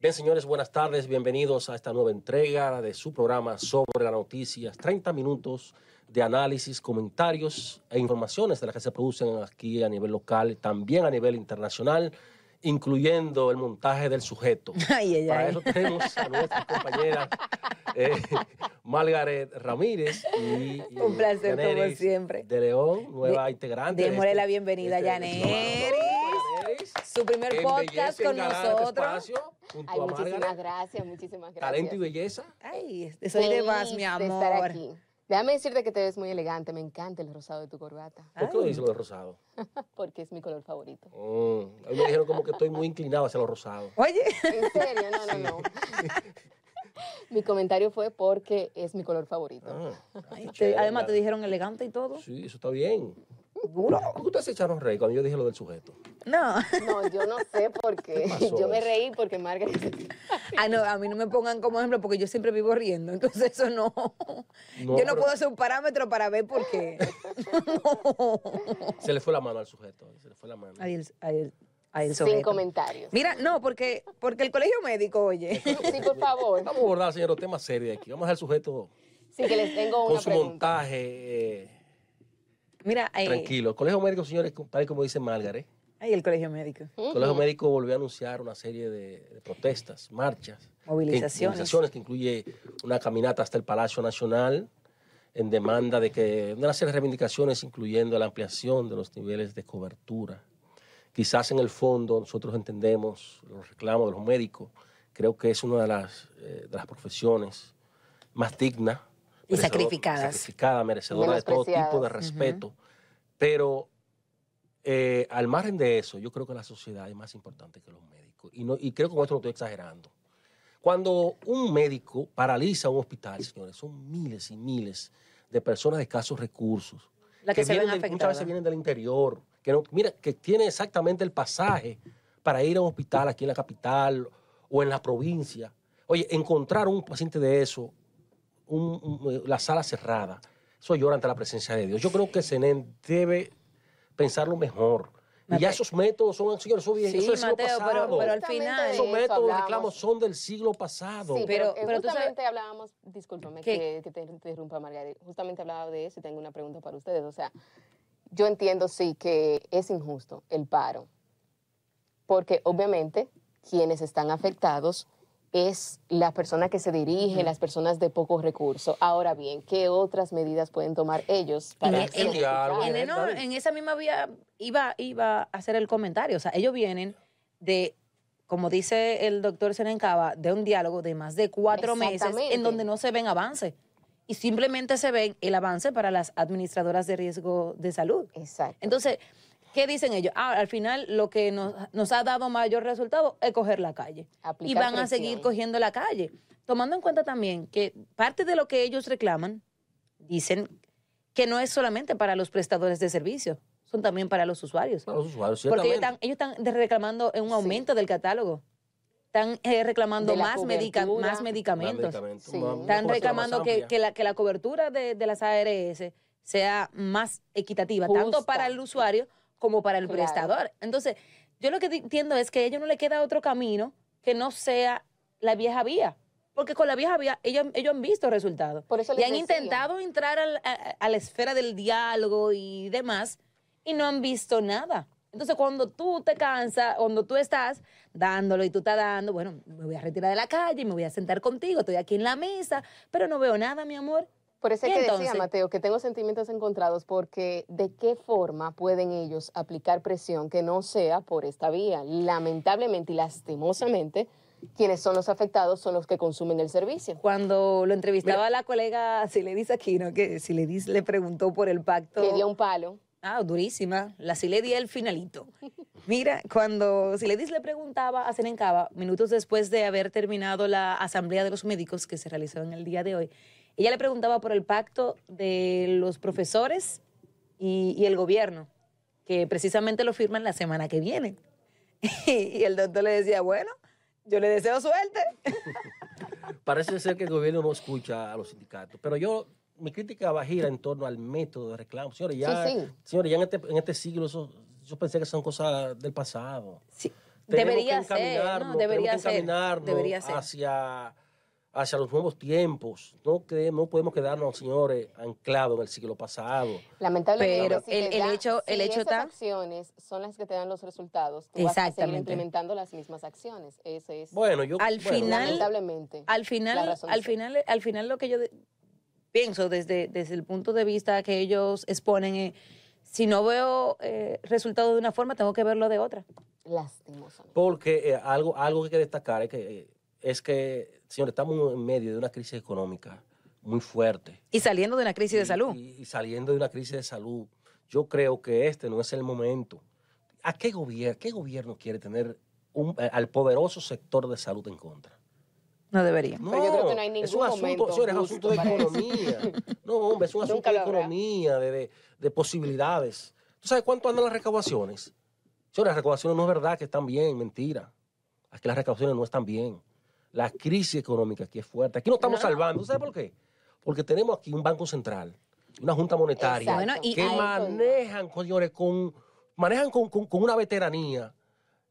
Bien, señores, buenas tardes. Bienvenidos a esta nueva entrega de su programa sobre las noticias. 30 minutos de análisis, comentarios e informaciones de las que se producen aquí a nivel local, también a nivel internacional, incluyendo el montaje del sujeto. Ay, ay, Para ay. eso tenemos a nuestra compañera eh, Margaret Ramírez y, y Un placer, como siempre. De León, nueva integrante. démosle este- la bienvenida a este Yaneris. programa. Su primer podcast con este nosotros. espacio junto Ay, a muchísimas gracias, muchísimas gracias. Talento y belleza. Ay, soy de más, mi Feliz de estar amor. aquí. Déjame decirte que te ves muy elegante, me encanta el rosado de tu corbata, ¿Por qué lo Ay. dice lo de rosado? porque es mi color favorito. Mm, a mí me dijeron como que estoy muy inclinado hacia lo rosado. Oye, ¿En serio? No, no, no. mi comentario fue porque es mi color favorito. Ah, ay, te- además te dijeron elegante y todo. Sí, eso está bien. Duro. ¿Por qué ustedes se echaron rey cuando yo dije lo del sujeto? No. No, yo no sé por qué. Yo me reí porque Margaret... Ah, no, a mí no me pongan como ejemplo porque yo siempre vivo riendo. Entonces eso no. No, yo no pero- puedo hacer un parámetro para ver por qué. Se le fue la mano al sujeto. Se le fue la mano. Ahí el, ahí el, ahí el Sin comentarios. Mira, no, porque, porque el colegio médico, oye. Sí, por favor. Vamos a abordar, señor, temas serios aquí. Vamos al sujeto Sí, que les tengo con una su pregunta. montaje eh, Mira, eh, tranquilo. El Colegio Médico, señores, tal y como dice Margaret, ahí el colegio médico. el Colegio Médico volvió a anunciar una serie de, de protestas, marchas, que- Movilizaciones. movilizaciones que incluye una caminata hasta el Palacio Nacional en demanda de que una serie de reivindicaciones, incluyendo la ampliación de los niveles de cobertura. Quizás en el fondo nosotros entendemos los reclamos de los médicos. Creo que es una de las, eh, de las profesiones más dignas. Y merecedor- sacrificadas. Sacrificada, merecedora de todo tipo de respeto. Pero eh, al margen de eso, yo creo que la sociedad es más importante que los médicos. Y, no, y creo que con esto no estoy exagerando. Cuando un médico paraliza un hospital, señores, son miles y miles de personas de escasos recursos. La que se ven vienen del- muchas afectadas. veces vienen del interior, que no, mira, que tienen exactamente el pasaje para ir a un hospital aquí en la capital o en la provincia. Oye, encontrar un paciente de eso, un- un- la sala cerrada, eso llora ante la presencia de Dios. Yo creo que SENEN debe pensarlo mejor. Y ya Mateo. esos métodos son, señores, eso, bien, Sí, eso es del siglo Mateo, pero- pasado. pero al final- esos eso métodos de reclamos son del siglo pasado. Sí, Pero- pero, eh, pero tú sabes- justamente hablábamos, discúlpame que te interrumpa Margarita, justamente hablaba de eso y tengo una pregunta para ustedes. O sea, yo entiendo sí que es injusto el paro, porque obviamente quienes están afectados es la persona que se dirige, las personas de pocos recursos. Ahora bien, ¿qué otras medidas pueden tomar ellos para en- en-? En, no, David. en esa misma vía iba, iba a hacer el comentario. O sea, ellos vienen de, como dice el doctor Senencaba, de un diálogo de más de cuatro meses en donde no se ven avances. Y simplemente se ven el avance para las administradoras de riesgo de salud. Exacto. Entonces, ¿qué dicen ellos? Ah, al final lo que nos, nos ha dado mayor resultado es coger la calle. y van a seguir cogiendo la calle. Tomando en cuenta también que parte de lo que ellos reclaman, dicen que no es solamente para los prestadores de servicios, son también para los usuarios. Para los usuarios, Porque ellos están, ellos están reclamando un Sí. aumento del catálogo. Están eh, reclamando más, medica- más Más medicamentos. medicamentos, Sí. más- una Están reclamando que, la, que la cobertura de, de las ARS sea más equitativa, tanto Justa. para el usuario como para el Claro. prestador. Entonces, yo lo que entiendo es que a ellos no le queda otro camino que no sea la vieja vía. Porque con la vieja vía ellos, ellos han visto resultados. Por eso y han decía. intentado entrar al- a, a la esfera del diálogo y demás y no han visto nada. Entonces, cuando tú te cansas, cuando tú estás dándolo y tú estás dando, bueno, me voy a retirar de la calle, me voy a sentar contigo, estoy aquí en la mesa, pero no veo nada, mi amor. Por eso es ¿Y que decía, entonces? Mateo, que tengo sentimientos encontrados porque de qué forma pueden ellos aplicar presión que no sea por esta vía. Lamentablemente y lastimosamente, quienes son los afectados son los que consumen el servicio. Cuando lo entrevistaba la colega Siledis Aquino, que Siledis le preguntó por el pacto. Que dio un palo. Ah, durísima. La Siledi el finalito. Mira, cuando Siledis le preguntaba a Senencaba, minutos después de haber terminado la asamblea de los médicos que se realizó en el día de hoy, ella le preguntaba por el pacto de los profesores y, y el gobierno, que precisamente lo firman la semana que viene. Y el doctor le decía, bueno, yo le deseo suerte. Parece ser que el gobierno no escucha a los sindicatos, pero yo, mi crítica va a girar en torno al método de reclamo. Señores, ya, Sí, sí. señores, ya en, este, en este siglo eso, yo pensé que son cosas del pasado. Sí. Debería que ser, Debería tenemos que ser, debería ser. hacia hacia los nuevos tiempos. No, que, no podemos quedarnos, señores, anclados en el siglo pasado. Lamentablemente, Pero si el- el da- hecho- el si hecho esas está- acciones son las que te dan los resultados, tú vas a seguir Exactamente. implementando las mismas acciones. Ese es, Bueno, yo... Al bueno, final- lamentablemente, al final, al final, al final lo que yo de- pienso desde, desde el punto de vista que ellos exponen, es, si no veo eh, resultado de una forma, tengo que verlo de otra. Lastimosamente. Porque eh, algo, algo que hay que destacar es que, eh, es que, señores, estamos en medio de una crisis económica muy fuerte. Y saliendo de una crisis de salud. Y, y saliendo de una crisis de salud, yo creo que este no es el momento. ¿A qué gobierno, qué gobierno quiere tener un- eh, al poderoso sector de salud en contra? No debería. No, Pero yo creo que no hay es ningún un asunto, momento señores, es un asunto de economía. No, hombre, es un asunto de economía, de, de- de posibilidades. ¿Tú sabes cuánto andan las recaudaciones? Señores, las recaudaciones no es verdad que están bien, mentira. Aquí las recaudaciones no están bien. La crisis económica aquí es fuerte. Aquí no estamos No. salvando. ¿Tú sabes por qué? Porque tenemos aquí un banco central, una junta monetaria. Bueno, y- que manejan, señores, con, manejan con, con- con una veteranía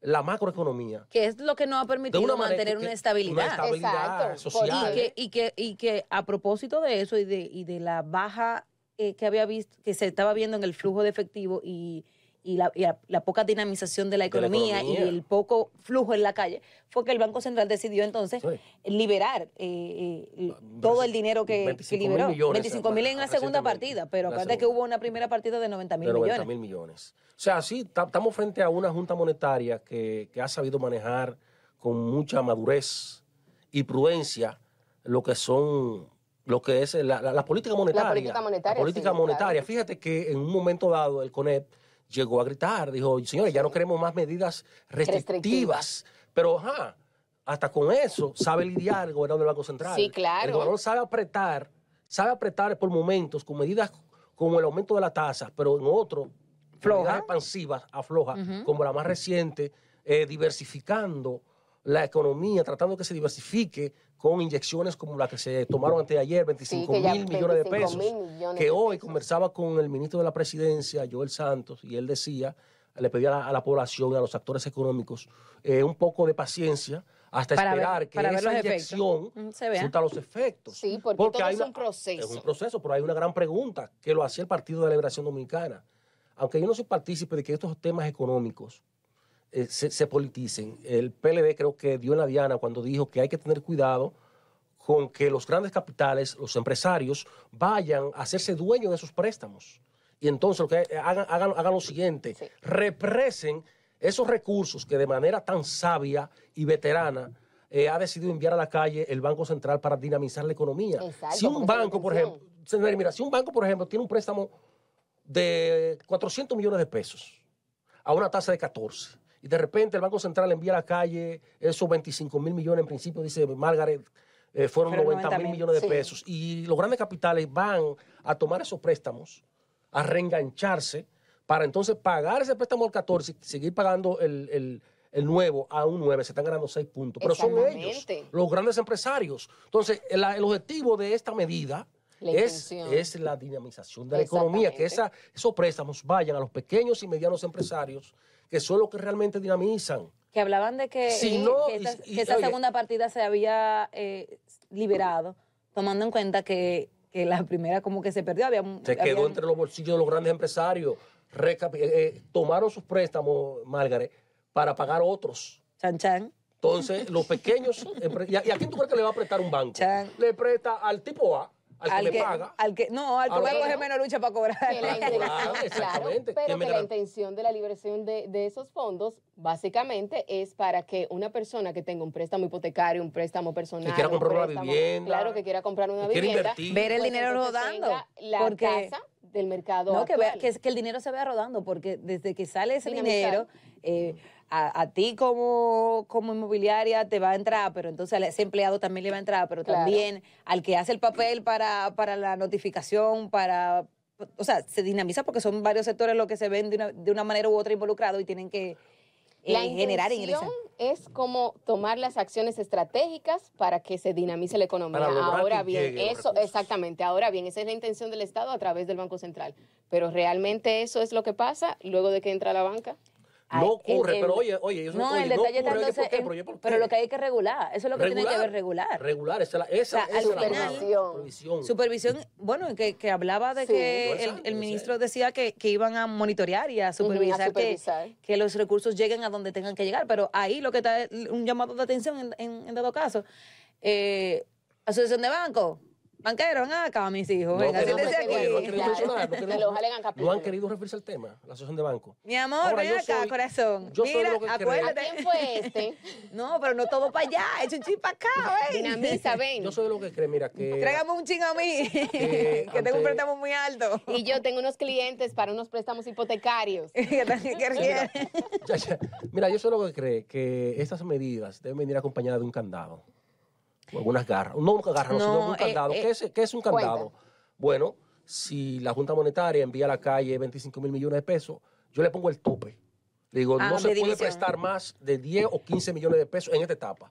la macroeconomía. Que es lo que nos ha permitido una mantener que- una estabilidad. Una estabilidad Exacto, social. y que, y que, y que a propósito de eso y de, y de la baja eh, que había visto, que se estaba viendo en el flujo de efectivo y, y la, y la- la poca dinamización de la De la economía, y el poco flujo en la calle, fue que el Banco Central decidió entonces Sí. liberar eh, eh, todo el dinero que, que 25 mil liberó. millones, 25 mil en la segunda partida, pero La acuérdate que hubo una primera partida de 90 mil de 90 millones. mil millones. O sea, sí, ta- estamos frente a una junta monetaria que, que ha sabido manejar con mucha madurez y prudencia lo que son lo que es la, la- la política monetaria. política monetaria, La política sí, monetaria. claro. Fíjate que en un momento dado el CONEP llegó a gritar, dijo, señores, ya no queremos más medidas restrictivas. Pero, ajá, hasta con eso sabe lidiar el gobernador del Banco Central. Sí, claro. El gobernador sabe apretar, sabe apretar por momentos con medidas como el aumento de la tasa, pero en otro, Floja. expansivas, afloja, como la más reciente, eh, diversificando la economía, tratando que se diversifique con inyecciones como la que se tomaron antes de ayer, 25 que ya mil millones de 25 pesos. mil millones que de hoy pesos. conversaba con el ministro de la Presidencia, Joel Santos, y él decía, le pedía a la, a la población y a los actores económicos eh, un poco de paciencia hasta Para ver- esperar que esa los inyección Mm, vea. surta los efectos. Sí, porque todo hay es un proceso. Es un proceso, pero hay una gran pregunta que lo hacía el Partido de la Liberación Dominicana. Aunque yo no soy partícipe de que estos temas económicos eh, se, se politicen, el PLD creo que dio en la diana cuando dijo que hay que tener cuidado con que los grandes capitales, los empresarios, vayan a hacerse dueños de esos préstamos. Y entonces lo que hagan, hagan, hagan lo siguiente, Sí. represen esos recursos que de manera tan sabia y veterana eh, ha decidido enviar a la calle el Banco Central para dinamizar la economía. Exacto, si un banco, por ejemplo, mira, si un banco, por ejemplo, tiene un préstamo de 400 millones de pesos a una tasa de 14 y de repente el Banco Central envía a la calle esos 25 mil millones, en principio dice Margaret, eh, fueron Fueron 90 mil 90.000, millones de sí. pesos y los grandes capitales van a tomar esos préstamos, a reengancharse para entonces pagar ese préstamo al 14 y seguir pagando el, el- el nuevo a un 9, se están ganando 6 puntos. Pero son ellos, los grandes empresarios. Entonces, el, el objetivo de esta medida es, es la dinamización de la economía, que esa, esos préstamos vayan a los pequeños y medianos empresarios, que son los que realmente dinamizan. que hablaban de que, Si eh, no, que esta, y- que esta oye. segunda partida se había eh, liberado, tomando en cuenta que, que la primera como que se perdió. Había, Se quedó entre los bolsillos de los grandes empresarios. Eh, tomaron sus préstamos, Margaret, para pagar otros. Chan, chan. Entonces, los pequeños... ¿Y a, y a quién tú crees que le va a prestar un banco? Chan. Le presta al tipo A, al, al que, que, le paga. al que, no, al que va a coger no. menos lucha para cobrar. Que la intención, Claro, exactamente. pero ¿Quién me que la intención de la liberación de, de esos fondos básicamente es para que una persona que tenga un préstamo hipotecario, un préstamo personal, Que quiera un comprar una vivienda, claro que quiera comprar una vivienda, invertir. Ver el pues dinero rodando, tenga La porque- tasa del mercado No, que, vea, que, que el dinero se vea rodando, porque desde que sale ese Dinamizar. dinero, eh, a, a ti como, como inmobiliaria te va a entrar, pero entonces a ese empleado también le va a entrar, pero Claro. también al que hace el papel para, para la notificación, para... O sea, se dinamiza porque son varios sectores los que se ven de una, de una manera u otra involucrados y tienen que eh, La generar intención ingresos. es como tomar las acciones estratégicas para que se dinamice la economía. Ahora bien, eso exactamente. Ahora bien, esa es la intención del Estado a través del Banco Central. Pero realmente eso es lo que pasa luego de que entra la banca. No ocurre, el- el- pero oye, oye, eso No, oye, el detalle está ocurre, oye, entonces ¿por qué? en- Pero, lo que hay que regular, eso es lo que tiene que ver regular. Regular, esa, es la- esa, O sea, esa al es la final- palabra, supervisión. Supervisión, bueno, que, que hablaba de Sí. que el, el ministro decía que, que iban a monitorear y a supervisar, supervisar. Que, que los recursos lleguen a donde tengan que llegar, pero ahí lo que está es un llamado de atención en, en- en dado caso. Eh, Asociación de Banco, banquero, ven acá, mis hijos, No, venga, no, siéntese no han aquí. querido Claro. no no han referirse al tema, la asociación de banco. Mi amor, Ahora, ven acá, soy- corazón. yo soy Mira, lo que acuérdate. ¿A quién fue este? No, pero no todo para allá, echa un chip para acá, ven. Dinamiza, ven. Yo soy de lo que cree, mira, que... Tráigame un chingo a mí, que tengo un préstamo muy alto. Y yo tengo unos clientes para unos préstamos hipotecarios. Ya. Mira, yo soy lo que cree que estas medidas deben venir acompañadas de un candado. Algunas garras. No un garra, no, No, sino un eh, candado. eh, ¿Qué, es, qué es un candado? cuenta. Bueno, si la Junta Monetaria envía a la calle 25 mil millones de pesos, yo le pongo el tope. Le digo, Ah, no se de puede prestar más de 10 o 15 millones de pesos en esta etapa.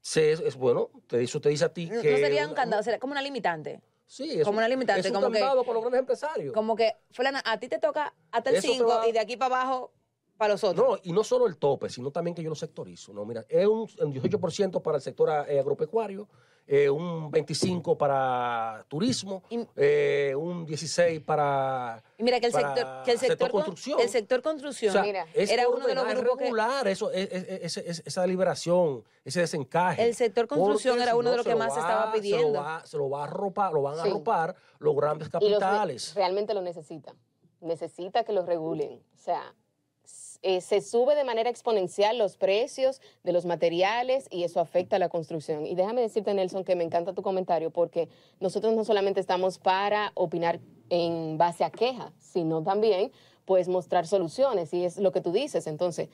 Se, es, es bueno, te, eso te dice a ti No que... sería un candado, sería como una limitante. Sí, es como un- una limitante, Es un como que- candado para los grandes empresarios. Como que, fulana, a ti te toca hasta el Eso te 5 va- y de aquí para abajo para los otros. No, y no solo el tope, sino también que yo lo sectorizo. No, mira, es un, un 18% para el sector eh, agropecuario, eh, un 25% para turismo, Y- eh, un 16% para, y mira que el para sector, que el sector, con- construcción. el sector construcción O sea, Mira, es era uno de los grupos que regular eso, es- es- es- es- esa deliberación, ese desencaje. El sector construcción era si uno de los que lo más se estaba Se lo pidiendo. va, se lo va a arropar, lo van a arropar los grandes Y los re- capitales. realmente lo necesita. Necesita que los regulen. O sea, eh, se sube de manera exponencial los precios de los materiales y eso afecta a la construcción. Y déjame decirte, Nelson, que me encanta tu comentario porque nosotros no solamente estamos para opinar en base a quejas, sino también pues mostrar soluciones y es lo que tú dices. Entonces,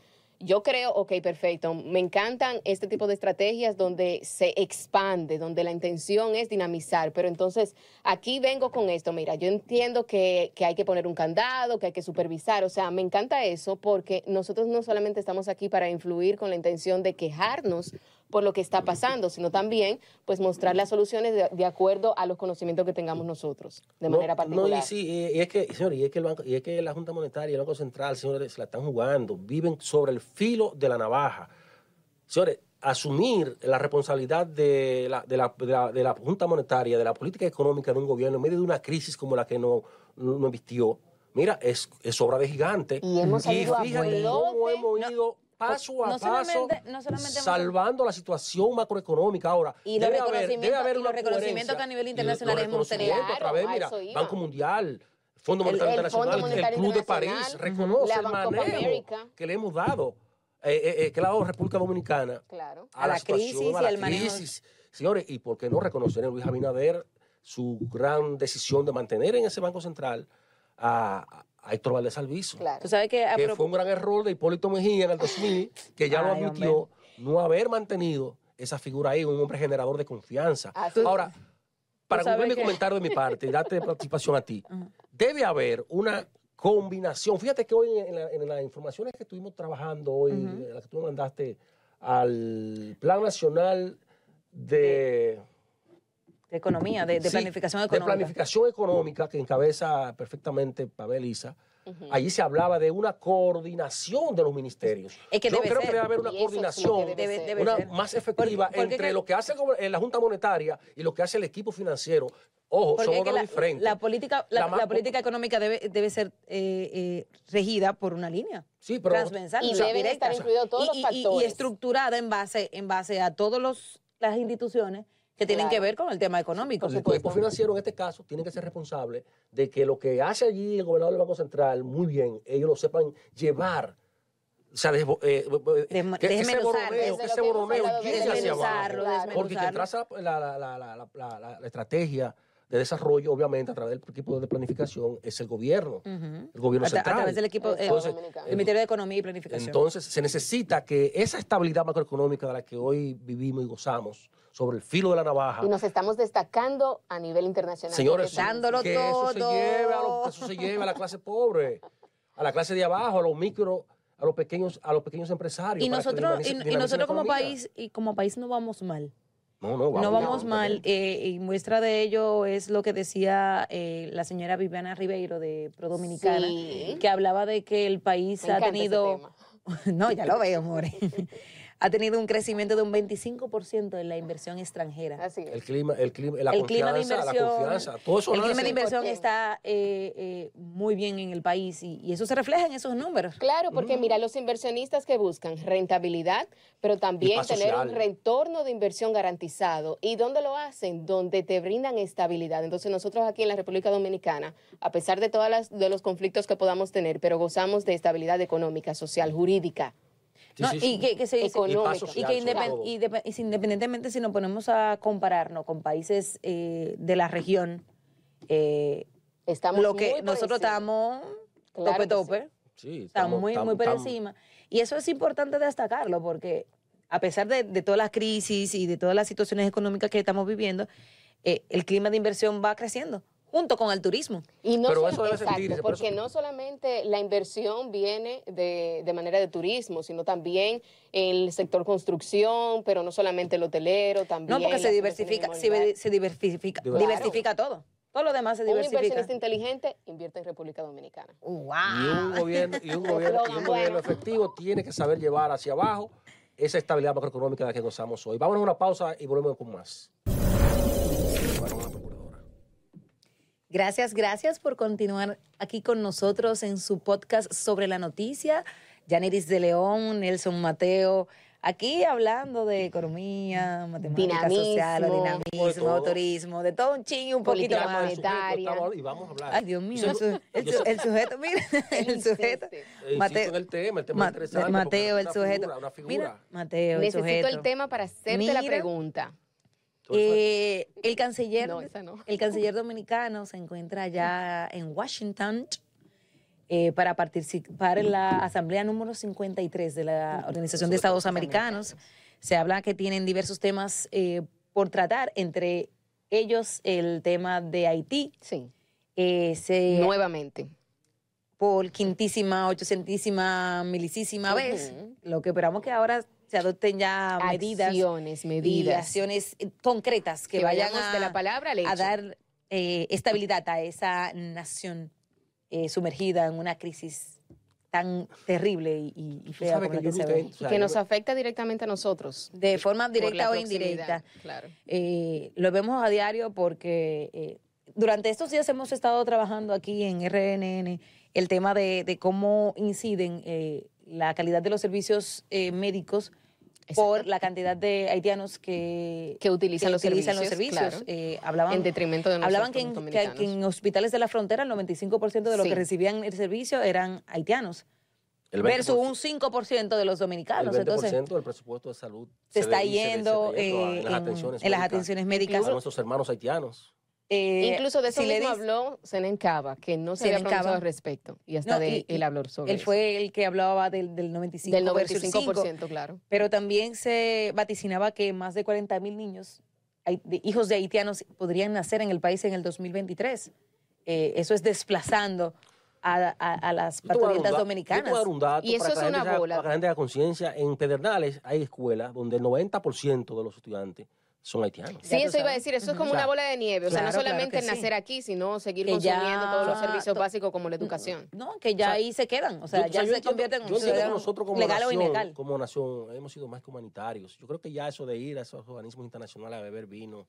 yo creo, ok, perfecto. Me encantan este tipo de estrategias donde se expande, donde la intención es dinamizar. Pero entonces, aquí vengo con esto. Mira, yo entiendo que, que hay que poner un candado, que hay que supervisar. O sea, me encanta eso porque nosotros no solamente estamos aquí para influir con la intención de quejarnos por lo que está pasando, sino también, pues, mostrar las soluciones de, de acuerdo a los conocimientos que tengamos nosotros, de No, manera particular. No, y sí, y, y es que, señor, y es que el banco, y es que la Junta Monetaria y el Banco Central, señores, se la están jugando, viven sobre el filo de la navaja. Señores, asumir la responsabilidad de la, de la, de la, de la Junta Monetaria, de la política económica de un gobierno en medio de una crisis como la que no, no, no embistió, mira, es, es obra de gigante. Y hemos salido a fíjate cómo hemos ido paso a no paso solamente- no solamente hemos- salvando la situación macroeconómica. Ahora, Y los debe haber- debe reconocimientos- haber y los una reconocimientos que a nivel internacional otra vez, Claro, a mira, eso iba. Banco Mundial, Fondo Monetario Internacional, el, Monetario Club de París reconoce la el manejo que le hemos dado, eh, eh, eh, que le ha dado República Dominicana Claro. A la situación, crisis a y la al manejo. Señores, ¿y por qué no reconocer a Luis Abinader su gran decisión de mantener en ese Banco Central a, a Héctor Valdés Alviso? Claro. Tú sabes que, fue un gran error de Hipólito Mejía en el 2000, que ya lo admitió, no haber mantenido esa figura ahí, un hombre generador de confianza. Es. Ahora, para cumplir mi que- comentario de mi parte y darte participación a ti, debe haber una combinación. Fíjate que hoy en, la- en las informaciones que estuvimos trabajando hoy, eh, las que tú me mandaste al Plan Nacional de... de economía, de, de Sí, planificación de económica. planificación económica que encabeza perfectamente Pavel Isa. Allí se hablaba de una coordinación de los ministerios. Es que Yo debe creo ser. que debe haber una coordinación Debe- debe una más efectiva Porque- porque entre que- lo que hace eh, la Junta Monetaria y lo que hace el equipo financiero. Ojo, Porque son es que la, diferentes. la política, la, La ma- la política económica debe, debe ser eh, eh, regida por una línea Sí, pero- transversal, Y o sea, deben estar incluidos todos y, los y- y- factores. y estructurada en base, en base a todas las instituciones que tienen Claro. que ver con el tema económico. el equipo financiero en este caso tiene que ser responsable de que lo que hace allí el gobernador del Banco Central, muy bien, ellos lo sepan llevar. O sea, eh, eh, Desma- que, ese desde que ese llegue hacia abajo. Porque la- la- la- la- la- la estrategia de desarrollo, obviamente, a través del equipo de planificación, es el gobierno. El gobierno a, tra- a central. través del equipo, eh, Entonces, el Ministerio de Economía y Planificación. Entonces, se necesita que esa estabilidad macroeconómica de la que hoy vivimos y gozamos, sobre el filo de la navaja, Y nos estamos destacando a nivel internacional. Señores, Dándolo que eso se todo. lleve a lo- eso se lleve a la clase pobre, a la clase de abajo, a los micro, a los pequeños, a los pequeños empresarios. y nosotros, y, dinamice- y dinamice la nosotros como economía. país, y como país no vamos mal. No, no, no vamos mal. eh, y muestra de ello es lo que decía eh, la señora Viviana Ribeiro de Pro Dominicana, Sí. que hablaba de que el país Me ha tenido tema. no, ya lo veo, More, ha tenido un crecimiento de un 25% en la inversión extranjera. Así es. El clima, el clima, la el confianza, clima de inversión, la confianza, todo eso el clima de inversión está eh, eh, muy bien en el país y, y eso se refleja en esos números. Claro, porque mira, los inversionistas que buscan rentabilidad, pero también tener un retorno de inversión garantizado. ¿Y dónde lo hacen? Donde te brindan estabilidad. Entonces nosotros aquí en la República Dominicana, a pesar de todos de los conflictos que podamos tener, pero gozamos de estabilidad económica, social, jurídica. ¿No? sí, sí. Y que, que se Económica. Y que independ- y independientemente si nos ponemos a compararnos con países eh, de la región, eh, Estamos lo que nosotros estamos Claro tope tope. Sí, Estamos muy, estamos- muy por estamos- encima. Y eso es importante destacarlo porque a pesar de, de todas las crisis y de todas las situaciones económicas que estamos viviendo, eh, el clima de inversión va creciendo junto con el turismo. Y no Pero eso debe exacto, sentirse, por porque eso- no solamente la inversión viene de, de manera de turismo, sino también el sector construcción, pero no solamente el hotelero, también. No, porque se diversifica, se, diversifica, Claro. diversifica todo. Todo lo demás se Un diversifica. inversionista inteligente invierte en República Dominicana. ¡Wow! Y un gobierno, y un gobierno, y un gobierno efectivo tiene que saber llevar hacia abajo esa estabilidad macroeconómica de la que gozamos hoy. Vámonos a una pausa y volvemos con más. Gracias, gracias por continuar aquí con nosotros en su podcast sobre la noticia. Janiris de León, Nelson Mateo, aquí hablando de economía, matemática Dinamismo. social, De dinamismo, turismo, de todo un ching y un poquito más. monetaria. Y vamos a hablar. Ay, Dios mío, el, su- el su- el sujeto, mira, el sujeto. Eh, Mateo- el tema, el tema Ma- es interesante. Mateo, el sujeto. figura, una figura. Mira, Mateo, el Necesito sujeto. el tema para hacerte la Mira. pregunta. Eh, el canciller, No, esa no. el canciller dominicano se encuentra ya en Washington eh, para participar en la asamblea número 53 de la Organización de Estados Americanos. Se habla que tienen diversos temas eh, por tratar, entre ellos el tema de Haití. Sí. Eh, se, Nuevamente. por quintísima, ochocientísima, milicísima vez. Ujú. Lo que esperamos que ahora se adopten ya medidas Acciones, y medidas. acciones eh, concretas que, Que vayan vayamos a, de la palabra al a dar eh, estabilidad a esa nación eh, sumergida en una crisis tan terrible y, y- y fea como la que que yo se ve. que nos afecta directamente a nosotros. De forma directa la o indirecta. Claro. Eh, lo vemos a diario porque eh, durante estos días hemos estado trabajando aquí en RNN el tema de, de cómo inciden eh, la calidad de los servicios eh, médicos por la cantidad de haitianos que, Que utilizan los utilizan servicios, claro. Eh, hablaban, En detrimento de hablaban que en, que- en hospitales de la frontera el 95% de los Sí. que recibían el servicio eran haitianos el versus 20%, un 5% de los el dominicanos. 20% Entonces, del presupuesto de salud se está yendo dedica eh, en las en, atenciones en las médicas atenciones médicas. a nuestros hermanos haitianos. Eh, Incluso de eso si le mismo dis- habló Senen Cava, que no se había pronunciado al respecto. Y hasta No, de y- él habló sobre Él eso. fue el que hablaba del, del 95%. Del versus 95%, 5%, claro. Pero también se vaticinaba que más de 40 mil niños, hijos de haitianos, podrían nacer en el país en el 2023. Eh, eso es desplazando a, a- a las da- dominicanas. dato Y eso es una bola. Para que la gente conciencia. En Pedernales hay escuelas donde el 90% de los estudiantes son haitianos. Sí, eso iba a decir, eso es como O una bola de nieve, o sea, no claro, solamente sí. nacer aquí, sino seguir Que ya- consumiendo todos los servicios to- básicos como la educación. No, que ya O sea, ahí se quedan. O sea, Yo- o ya yo se entiendo- convierten en ciudadanos nosotros como legal o nación, ilegal. como nación hemos sido más que humanitarios. Yo creo que ya eso de ir a esos organismos internacionales a beber vino,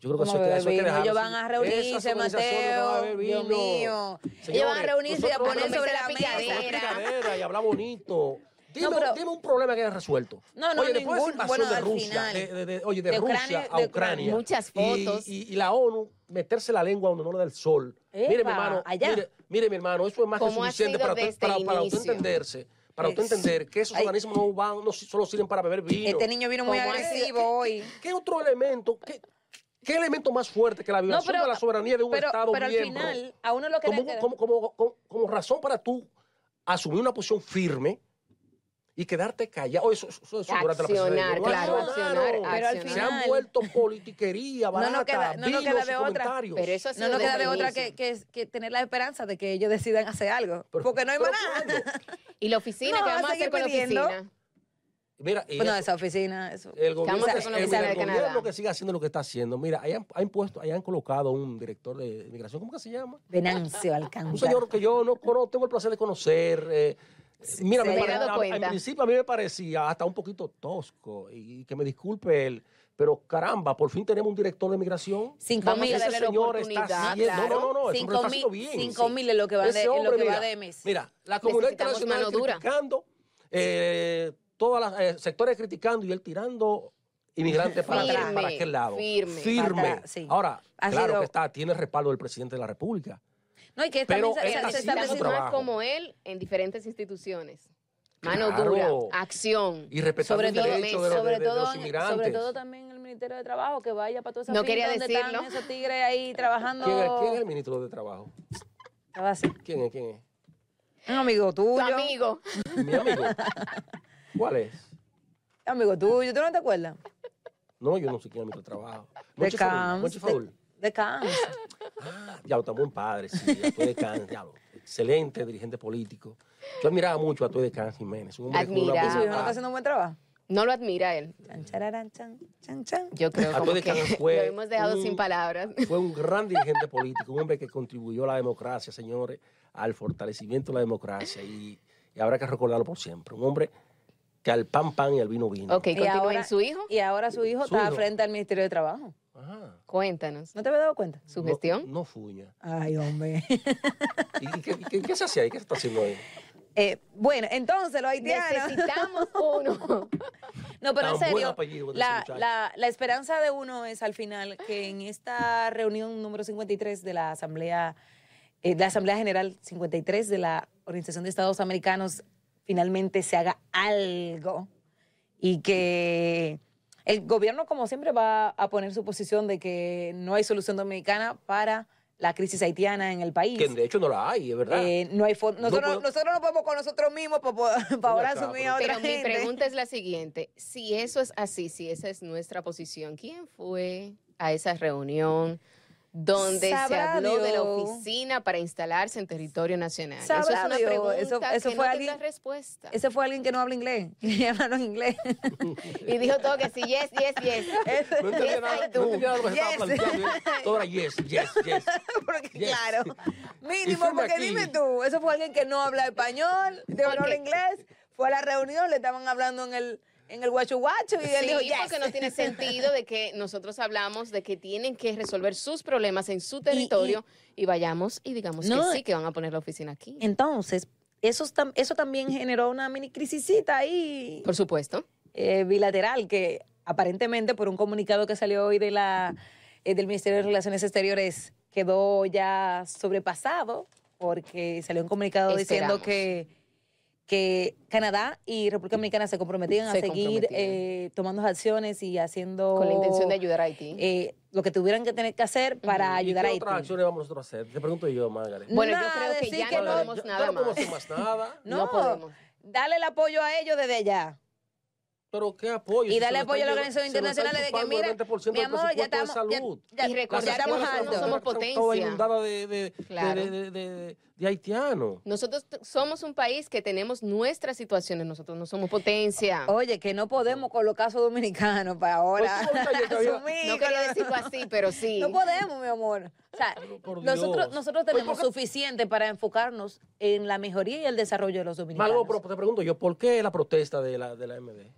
yo creo que eso, Como que- eso hay que dejarlo. ellos van a reunirse, Mateo. Dios. Ellos van a reunirse y a poner sobre la picadera y hablar bonito. Dime, No, pero- dime un problema que hayas resuelto. No, no, oye, después de ningún- esa invasión bueno, de al Rusia, final. de, de- de- oye, de, De Rusia Ucrania- a de Ucrania. Muchas y- fotos. Y, y la ONU meterse la lengua donde no le da el sol. mire, mi hermano, allá. mire, mire, mi hermano, eso es más que ¿Cómo ha suficiente para, para, para entenderse. Para usted entender que esos Ay. organismos no van, no solo sirven para beber vino. Este niño vino muy ¿Cómo ha agresivo hoy. ¿Qué otro elemento? ¿Qué, qué elemento más fuerte que la violación pero- de la soberanía de un pero, Estado pero al miembro? final, a uno lo que como, le queda- como, como, como, como razón para tú asumir una posición firme y quedarte callado. Eso, eso, eso, la No claro, accionar, Pero al accionar. Se han final- vuelto politiquería, No nos barata, queda- no nos vinos queda de otra. comentarios. Pero eso No nos queda de el otra que, que, que tener la esperanza de que ellos decidan hacer algo. Pero- porque no hay más. Y la oficina, No, ¿qué a vamos a seguir hacer con la pidiendo. oficina? Mira, y Bueno, eso- esa oficina, eso. el gobierno, la el- el gobierno que sigue haciendo lo que está haciendo. Mira, hayan, han puesto, hayan colocado un director de inmigración, ¿cómo que se llama? Venancio Un Alcántara. señor que yo no conozco, tengo el placer de conocer. eh, Mira, me pare- a- en principio a mí me parecía hasta un poquito tosco y que me disculpe él, pero caramba, por fin tenemos un director de migración. Cinco mil. Ese señor está haciendo, no, no, no, Cinco está mil- bien. cinco mil es lo que va de- es lo hombre, que va mira, de mes. Mira, la comunidad internacional criticando, eh, todos los sectores criticando y él tirando inmigrantes para, Firme, para aquel lado. firme. Firme. Para atrás, sí. Ahora, Ha claro sido- que está, tiene el respaldo del presidente de la República. No, y que Pero también se- se, está se trabajo. como él en diferentes instituciones. Mano Claro. dura, acción. Y respetando sobre el todo, derecho de, los- sobre, de- de todo, los inmigrantes. sobre todo también el Ministerio de Trabajo, que vaya para toda esa No quería donde decirlo. están esos tigres ahí trabajando. ¿Quién es, quién es el ministro de Trabajo? ¿Quién es? ¿Quién es? Un amigo Tu tuyo. amigo. Mi amigo. ¿Cuál es? Amigo tuyo, ¿tú no te acuerdas? No, yo no sé quién es el ministro de Trabajo. De Camps. Faul. De Camps. Ah, diablo, está buen padre, sí, Atué de Can, diablo. Excelente dirigente político. Yo admiraba mucho a Atué de Can Jiménez. Un hombre con una Admira. ¿Y su hijo no está haciendo un buen trabajo? No lo admira él. Chan, chararán, chan, chan, chan. Yo creo A como todo de que fue lo hemos dejado un- sin palabras. Fue un gran dirigente político, un hombre que contribuyó a la democracia, señores, al fortalecimiento de la democracia y, y habrá que recordarlo por siempre. Un hombre que al pan pan y al vino vino. Ok, continúen su hijo. Y ahora su hijo Su está hijo. frente al Ministerio de Trabajo. Ajá. Cuéntanos. ¿No te habías dado cuenta? ¿Su No- gestión? No, fuña. Ay, hombre. ¿Y, y qué, y qué- qué se hace ahí? ¿Qué se está haciendo ahí? Eh, bueno, entonces los haitianos. Necesitamos uno. No, pero en Tan buen serio, apellido de ese la, la, la esperanza de uno es al final que en esta reunión número 53 de la Asamblea, eh, de la Asamblea General 53 de la Organización de Estados Americanos finalmente se haga algo y que el gobierno, como siempre, va a poner su posición de que no hay solución dominicana para la crisis haitiana en el país. Que de hecho no la hay, es verdad. Eh, no hay nosotros, puedo- nosotros no podemos con nosotros mismos para, para ahora asumir pero- a otra Pero mi pregunta es la siguiente. Si eso es así, si esa es nuestra posición, ¿quién fue a esa reunión donde se habló de la oficina para instalarse en territorio nacional? Eso es una Dios. pregunta Eso- eso que fue no alguien- respuesta. Ese fue alguien que no habla inglés, en inglés. Y dijo todo que sí, yes, yes, yes. no entendía nada, no entendía lo que Yes. estaba planteando. Todo era yes, yes, yes. porque Yes. claro, Y mínimo, porque aquí. dime tú, eso fue alguien que no habla español, que no habla inglés, fue a la reunión, le estaban hablando en el, en el guacho guacho y él Sí, dijo, yes. porque no tiene sentido de que nosotros hablamos de que tienen que resolver sus problemas en su territorio y, vayamos y digamos No, que sí, que van a poner la oficina aquí. Entonces, eso, eso también generó una mini crisisita ahí Por supuesto. eh, bilateral que aparentemente por un comunicado que salió hoy de la, eh, del Ministerio de Relaciones Exteriores quedó ya sobrepasado porque salió un comunicado diciendo Esperamos. que, que Canadá y República Dominicana se comprometían a Se seguir eh, tomando acciones y haciendo Con la intención de ayudar a Haití. eh, lo que tuvieran que tener que hacer para ¿Y ayudar a qué Haití. otras acciones vamos nosotros a hacer? Te pregunto yo, Margaret. Bueno, yo Nada, creo que ya que no podemos ya- ya nada no podemos más. hacer más nada. No, No podemos. Dale el apoyo a ellos desde allá. Pero qué apoyo. Y darle nos apoyo a nos está internacionales de que, mira, 20% mi amor, ya estamos, ya, salud. ya- Y recordar ya estamos que nosotros no somos potencia. Toda inundada de, de, Claro. de, de, de- de haitianos. Nosotros somos un país que tenemos nuestras situaciones, nosotros no somos potencia. Oye, que no podemos con los casos dominicanos para ahora. Pues No quería lo- decirlo así, pero sí. No podemos, mi amor. O sea, nosotros, nosotros Pues, tenemos suficiente para enfocarnos en la mejoría y el desarrollo de los dominicanos. Pero te pregunto yo, ¿por qué la protesta de la, de la MD?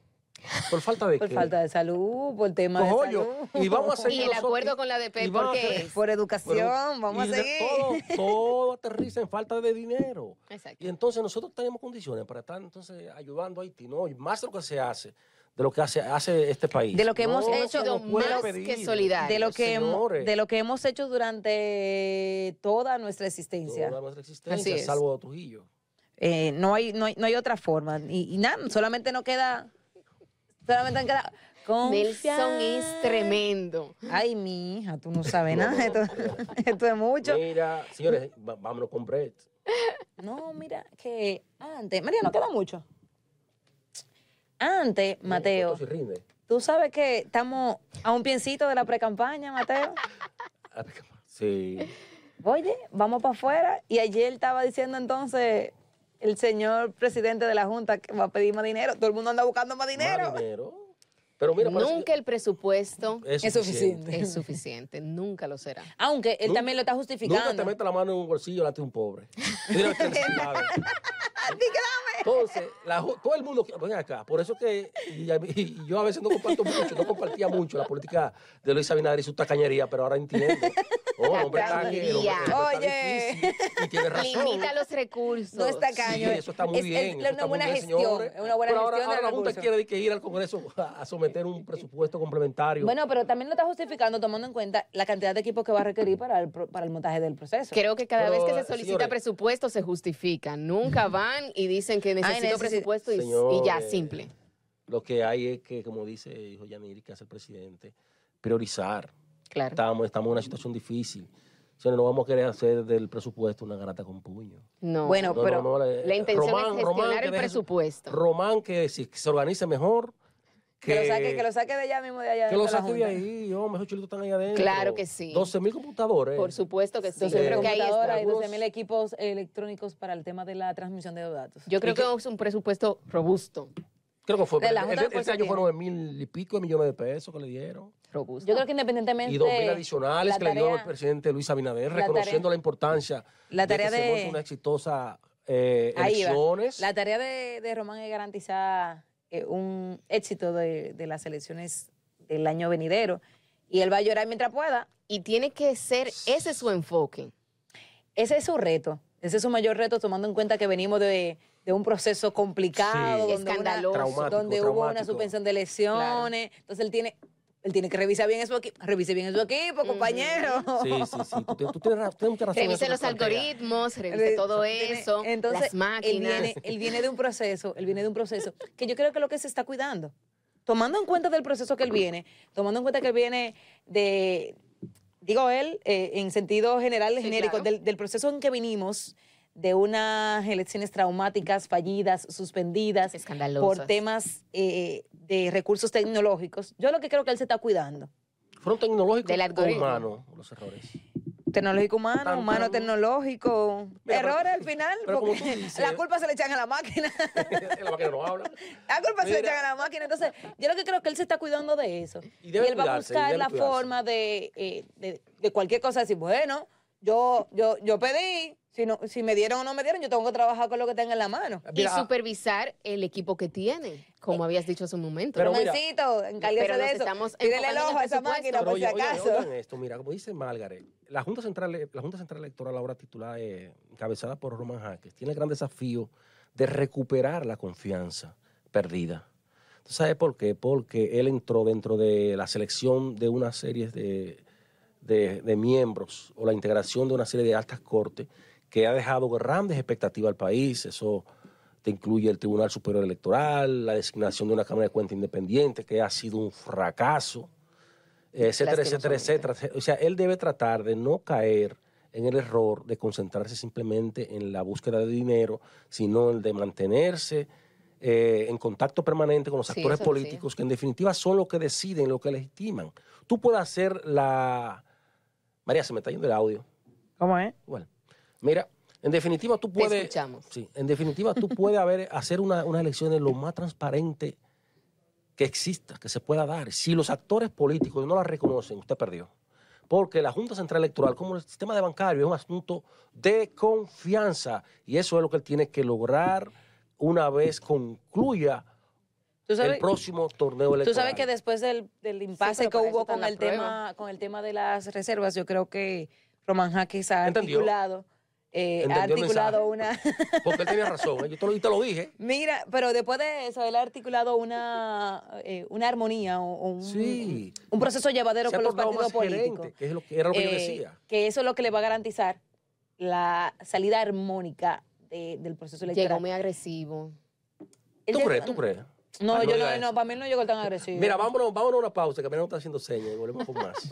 ¿Por falta de por qué? falta de salud, por tema de salud. y vamos a seguir Y el nosotros- acuerdo con la ADP, ¿por qué? Por educación, vamos y a seguir. Todo, todo aterriza en falta de dinero. Exacto. Y entonces nosotros tenemos condiciones para estar entonces ayudando a Haití, ¿no? Y más de lo que se hace, de lo que hace, hace este país. De lo que hemos No, hecho, más pedir. que solidarios. de lo que señores. de lo que hemos hecho durante toda nuestra existencia. Toda nuestra Así existencia, es. salvo Trujillo. Eh, no, hay, no, hay, no hay otra forma. Y, y nada, solamente nos queda. Solamente nos queda. Nelson es tremendo. Ay, mi hija, tú no sabes nada. Esto, esto es mucho. Mira, señores, vámonos con Brett. No, mira, que antes. María, no queda mucho. Antes, Mateo, sí rinde. tú sabes que estamos a un piecito de la precampaña, Mateo. Sí. Oye, vamos para afuera. Y ayer estaba diciendo entonces el señor presidente de la Junta que va a pedir más dinero. Todo el mundo anda buscando más dinero. Más dinero. Pero mira, Nunca el presupuesto es Es suficiente. es suficiente, nunca lo será. Aunque él Nunca- también lo está Nunca justificando. te metes la mano en un bolsillo y late un pobre. Mira Entonces, la todo el mundo, ven acá, por eso que y, yo a veces no comparto mucho, no compartía mucho la política de Luis Abinader y su tacañería, pero ahora entiendo. Oh, el hombre está aquí, el hombre- el hombre está Oye. difícil y tiene razón. Limita los recursos. No está Sí, caño. eso está muy Es- bien. es una está muy buena bien, gestión, es una buena Pero ahora, gestión ahora la Junta quiere que ir al Congreso a, someter un presupuesto complementario. Bueno, pero también lo está justificando tomando en cuenta la cantidad de equipo que va a requerir para el, pro- para el montaje del proceso. Creo que cada Pero, vez que se solicita señores. presupuesto se justifica. Nunca van y dicen que necesito necesi- presupuesto y, y ya, Señores, simple. Lo que hay es que, como dice hijo Yaniri, que hace el presidente, priorizar. Claro. Estamos, estamos en una situación difícil. Señores, no vamos a querer hacer del presupuesto una garata con puño. No. Bueno, No, pero no, no, le- la intención Román- es gestionar Román el presupuesto. Román que, si- que se organice mejor. Que, lo saque, que lo saque de allá mismo, de allá. que lo saque de ahí, hombre, esos chilitos están ahí adentro. Claro que sí. 12 mil computadores. Por supuesto que sí. 12 Yo creo que ahí está. computadoras y Algunos- 12 mil equipos electrónicos para el tema de la transmisión de datos. Yo creo ¿Y qué? que es un presupuesto robusto. Creo que fue. De la de este año fueron de mil y pico de millones de pesos que le dieron. Robusto. Yo creo que independientemente Y dos mil adicionales que le dio tarea- el presidente Luis Abinader, la reconociendo tarea- la importancia la tarea de que de- una exitosa eh, elecciones. La tarea de, de Román es garantizar eh, un éxito de, de las elecciones del año venidero. Y él va a llorar mientras pueda. Y tiene que ser ese su enfoque. Ese es su reto. Ese es su mayor reto, tomando en cuenta que venimos de, de un proceso complicado, Sí. donde, Escandaloso. una- Traumático, donde hubo una suspensión de elecciones. Entonces él tiene, él tiene que revisar bien su equipo. Revise bien su equipo, compañero. Sí, sí, sí. Tú, tienes- tú tienes, tienes mucha razón. Revise los algoritmos, revise Re- todo tiene- eso, Entonces, las Él máquinas. viene, él viene de un proceso, él viene de un proceso que yo creo que es lo que se está cuidando. Tomando en cuenta del proceso que él viene, tomando en cuenta que él viene de, digo él, eh, en sentido general, Sí, genérico, claro. del, del proceso en que vinimos, de unas elecciones traumáticas, fallidas, suspendidas, Escandalosas. por temas eh, de recursos tecnológicos. Yo lo que creo que él se está cuidando. ¿Fueron tecnológicos Del o humanos los errores? Tecnológico humano, Tan, humano tan- tecnológico. Mira, pero- Errores al final, porque dices- la culpa se le echan a la máquina. la máquina no habla. La culpa se le echan a la máquina. Entonces, yo lo que creo que él se está cuidando de eso. Y él va a buscar la cuidarse. forma de, eh, de, de cualquier cosa, decir, bueno, yo, yo, yo pedí, si, no, si me dieron o no me dieron, yo tengo que trabajar con lo que tenga en la mano. y supervisar el equipo que tienen, como habías dicho hace un momento. Pero mira, Romancito, encárguese pero de eso. estamos Tírele el enfocando en ojo el a esa presupuesto. máquina, Pero por si oye, oye, acaso. oigan esto, mira, como dice Margaret, la Junta Central, la Junta Central Electoral ahora titulada, eh, encabezada por Roman Jaques, tiene el gran desafío de recuperar la confianza perdida. ¿Tú sabes por qué? Porque él entró dentro de la selección de una serie de, de- de miembros o la integración de una serie de altas cortes que ha dejado grandes expectativas al país. Eso te incluye el Tribunal Superior Electoral, la designación de una Cámara de Cuentas Independiente, que ha sido un fracaso etcétera, etcétera, etcétera. O sea, él debe tratar de no caer en el error de concentrarse simplemente en la búsqueda de dinero, sino en de mantenerse eh, en contacto permanente con los Sí, actores sí. políticos, que en definitiva son los que deciden, lo que legitiman. Tú puedes hacer la... María, se me está yendo el audio. ¿Cómo es? Bueno, mira, en definitiva tú puedes... escuchamos. Sí, en definitiva tú puedes haber, hacer una, unas elecciones lo más transparente que exista, que se pueda dar. Si los actores políticos no la reconocen, usted perdió. Porque la Junta Central Electoral, como el sistema de bancario, es un asunto de confianza. Y eso es lo que él tiene que lograr una vez concluya ¿Tú sabes, el próximo torneo electoral. Tú sabes que después del, del impasse que hubo con el, prueba. tema, con el tema de las reservas, yo creo que Roman Jaques ha Entendió. articulado, eh, ha articulado una... Porque él tenía razón, ¿eh? yo te lo, y te lo dije. Mira, pero después de eso, él ha articulado una, eh, una armonía o, o un, Sí. un proceso llevadero Se con los partidos políticos. gerente, que es lo que era lo que yo decía. Que eso es lo que le va a garantizar la salida armónica de- del proceso electoral. Llegó muy agresivo. ¿Tú crees? ¿Tú crees? No, yo no, no, para mí no llegó tan agresivo. Mira, vámonos, vámonos a una pausa, que apenas está haciendo señas y volvemos con más.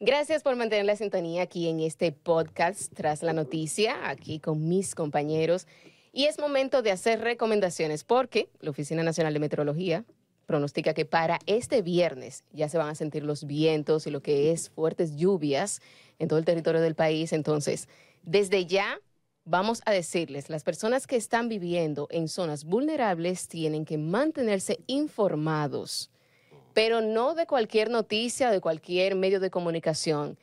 Gracias por mantener la sintonía aquí en este podcast tras la noticia, aquí con mis compañeros. Y es momento de hacer recomendaciones porque la Oficina Nacional de Meteorología pronostica que para este viernes ya se van a sentir los vientos y lo que es fuertes lluvias en todo el territorio del país. Entonces, desde ya vamos a decirles, las personas que están viviendo en zonas vulnerables tienen que mantenerse informados pero no de cualquier noticia, de cualquier medio de comunicación.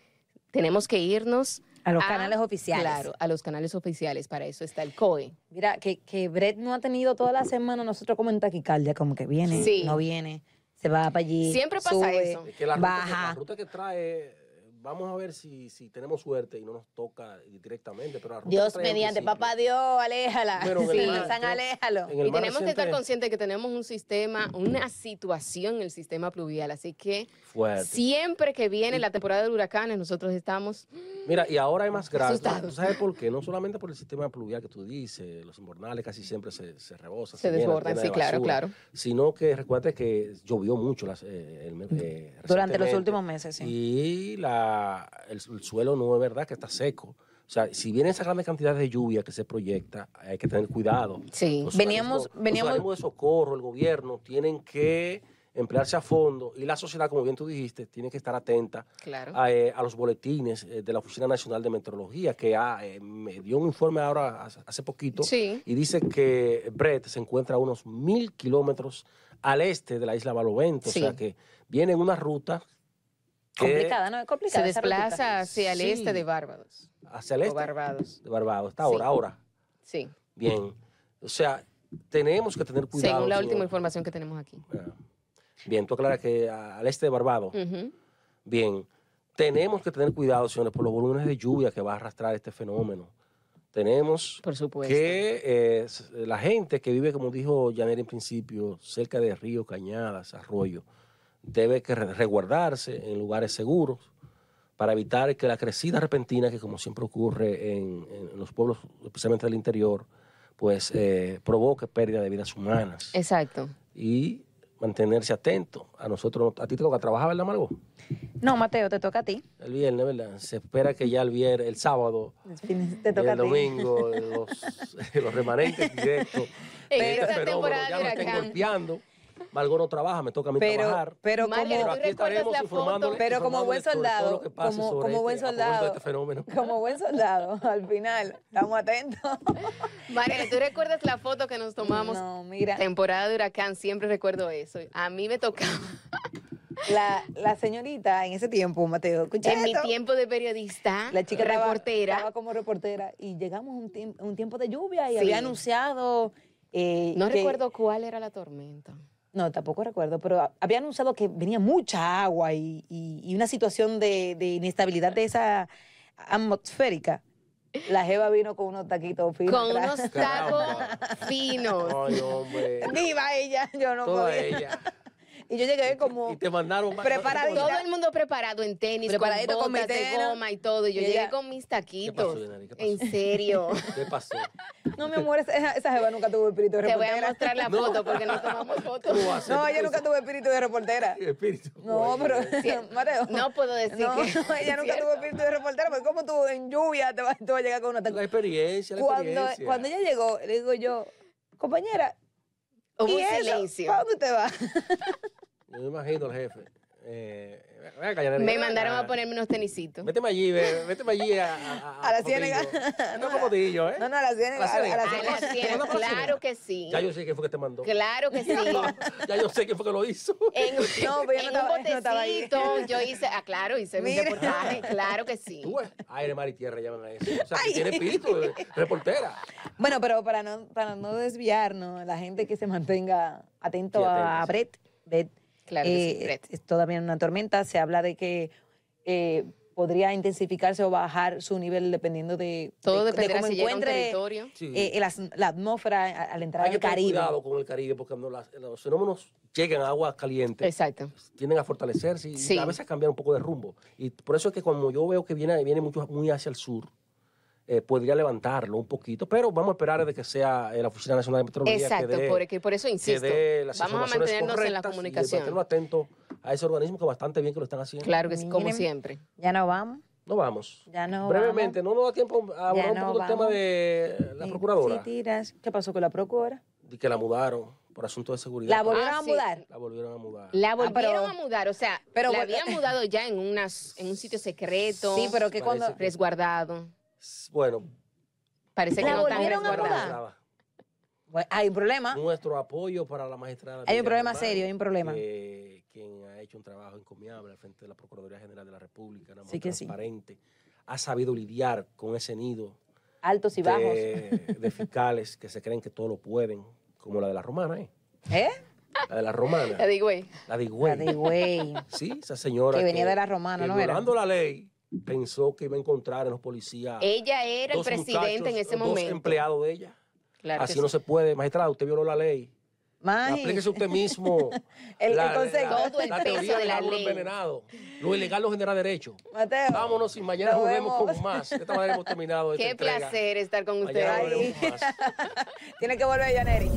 Tenemos que irnos A los a- canales oficiales. Claro, a los canales oficiales. Para eso está el COE. Mira, que, que Brett no ha tenido toda la semana nosotros como en taquicardia, como que viene, Sí. no viene, se va para allí. Siempre pasa sube, eso. Es que la ruta, que, baja. la ruta que trae, vamos a ver si, si tenemos suerte y no nos toca directamente, pero la ruta Dios mediante, papá Dios, aléjala. Pero sí, mar- San, aléjalo. Y tenemos que estar conscientes que tenemos un sistema, una situación en el sistema pluvial. Así que Fuerte. siempre que viene la temporada de huracanes, nosotros estamos Mira, y ahora hay más gracia. Asustados. ¿Sabes por qué? No solamente por el sistema pluvial que tú dices, los invernales casi siempre se, se rebosan. se llenan, desbordan. Sí, de claro, basura, claro. Sino que recuerda que llovió mucho las, eh, el eh, Durante los últimos meses, sí. Y la, el, el suelo no es verdad que está seco. O sea, si vienen esas grandes cantidades de lluvia que se proyecta, hay que tener cuidado. Sí. Los Veníamos- organismos- veníamos- Los de socorro, el gobierno, tienen que emplearse a fondo y la sociedad, como bien tú dijiste, tiene que estar atenta Claro. a, eh, a los boletines eh, de la Oficina Nacional de Meteorología, que ha, eh, me dio un informe ahora hace, poquito Sí. y dice que Brett se encuentra a unos mil kilómetros al este de la isla Balovento, Sí. o sea que viene en una ruta Complicada, ¿no? Es Se complicada. rutita. desplaza hacia el Sí. este de Barbados. hacia el O este Barbados. de Barbados. Está ahora, Sí. ahora. Sí. Bien. O sea, tenemos que tener cuidado. Según la señor. última información que tenemos aquí. Ah. Bien, tú aclaras que al este de Barbados. Bien, tenemos que tener cuidado, señores, por los volúmenes de lluvia que va a arrastrar este fenómeno. Tenemos Por supuesto. que eh, la gente que vive, como dijo Janet en principio, cerca de ríos, cañadas, arroyos, debe que re- resguardarse en lugares seguros para evitar que la crecida repentina, que como siempre ocurre en, en los pueblos, especialmente del interior, pues eh, provoque pérdida de vidas humanas Exacto. y mantenerse atento. A nosotros, a ti te toca trabajar, ¿verdad, Margot? No, Mateo, te toca a ti. El viernes, ¿verdad? Se espera que ya el viernes, el sábado, Te y toca el a ti. domingo, los, los remanentes directos este esta temporada ya nos estén golpeando. Margot no trabaja, me toca a mí Pero, trabajar. pero como, Pero ¿tú aquí estaremos informándole, como buen sobre todo soldado, lo que pase como- sobre como buen este- soldado. este fenómeno. como buen soldado, al final, estamos atentos. Mariela, ¿tú recuerdas la foto que nos tomamos? No, mira, Temporada de huracán, siempre recuerdo eso. A mí me tocaba, la, la señorita en ese tiempo, Mateo, escucha en mi tiempo de periodista, La chica estaba- reportera, Estaba como reportera y llegamos a un, tiemp- un tiempo de lluvia y Sí. había anunciado. eh, no que- recuerdo cuál era la tormenta. No, tampoco recuerdo, pero había anunciado que venía mucha agua y, y- y una situación de, de inestabilidad de esa atmosférica. La Jeva vino con unos taquitos finos. Con atrás. unos tacos finos. Ay, hombre. Viva ella, yo no Toda podía. ella. Y yo llegué como Y te mandaron... Preparadita. Todo el mundo preparado en tenis, Preparadito con con mi botas de tenis. goma y todo. Y yo Y llegué ella- con mis ¿Qué pasó, taquitos. ¿Qué pasó? En serio. ¿Qué pasó? No, mi amor, esa, esa jeva nunca tuvo espíritu de Te voy reportera. a mostrar la No. foto porque no tomamos fotos. No, ella nunca tuvo espíritu de reportera. Espíritu. No, pero, Mateo. No puedo decir no, que. ella nunca ¿cierto? tuvo espíritu de reportera, porque como tú en lluvia te vas, tú vas a llegar con una La experiencia, la Cuando, experiencia. cuando ella llegó, le digo yo, compañera, Hubo ¿y un eso? silencio. ¿Para dónde te vas? Yo me imagino al jefe. Eh, ven acá, Yanari, Me ven mandaron acá. a ponerme unos tenisitos. Méteme allí, ve, méteme allí a, a, A la ciénaga. Cotillo. No como Cotillo, ¿eh? No, no, a la ciénaga. La A la, a la ciénaga. A ciénaga. la ciénaga, ¿Te mandan para la claro que sí. Ya yo sé quién fue que te mandó. Claro que sí. Ya yo sé quién fue que lo hizo. En, No, pero yo no en estaba- un yo no estaba ahí. botecito, yo hice, ah, claro, hice mi Mira. reportaje, claro que sí. Tú ves, aire, mar y tierra llaman a eso. O sea, que tiene espíritu de reportera. Bueno, pero para no, para no desviarnos, la gente que se mantenga atento Sí, a atentos. Brett, Brett, Claro que sí, eh, es todavía una tormenta. Se habla de que eh, podría intensificarse o bajar su nivel dependiendo de, Todo de, de cómo si llega a un encuentre territorio. Sí. eh, el as- la atmósfera a- al entrar Hay que al tener Caribe. cuidado con el Caribe porque cuando las- los fenómenos llegan a agua caliente, Exacto. tienden a fortalecerse y Sí. a veces a cambiar un poco de rumbo. Y por eso es que cuando yo veo que viene, viene mucho, muy hacia el sur, eh, podría levantarlo un poquito, pero vamos a esperar de que sea eh, la Oficina Nacional de Meteorología Exacto, que dé, porque por eso que insisto. dé las Vamos a informaciones mantenernos en la correctas y comunicación. atentos a ese organismo que bastante bien que lo están haciendo. Claro que sí, como Miren, siempre. Ya no vamos. No vamos. Ya no Brevemente, no nos da tiempo a Ya hablar un no poco del tema vamos. de la procuradora, Sí, tiras. ¿Qué pasó con la procuradora? de que la mudaron por asuntos de seguridad. ¿La volvieron Ah, a sí. mudar? La volvieron a mudar. La Ah, volvieron pero- a mudar, o sea, pero la habían mudado ya en, unas, en un sitio secreto, Sí, pero que cuando... que- resguardado. Bueno, Parece que ¿La no magistrada, Bueno, hay un problema. nuestro apoyo para la magistrada. Hay un problema serio, hay un problema. que- quien ha hecho un trabajo encomiable al frente de la Procuraduría General de la República, una Sí transparente. ha sabido lidiar con ese nido Altos y bajos. de, de fiscales que se creen que todo lo pueden, como la de la romana, ¿eh? ¿Eh? La de la romana. Ya digo, güey. La de La Higüey. de güey. Sí, esa señora. Que venía de la romana, que ¿no era? Violando la ley, pensó que iba a encontrar en los policías. Ella era el dos presidente en ese dos momento. empleados de ella. Claro Así sí. no se puede. Magistrado, usted violó la ley. Aplíquese usted mismo. El- el la, consejo. la- Todo el la teoría de la ley. envenenado. Lo ilegal no genera derecho. Mateo. Vámonos y mañana nos vemos. con más. De esta manera hemos terminado esta Qué entrega. placer estar con Mañana con más. Tiene que volver, Yaneri.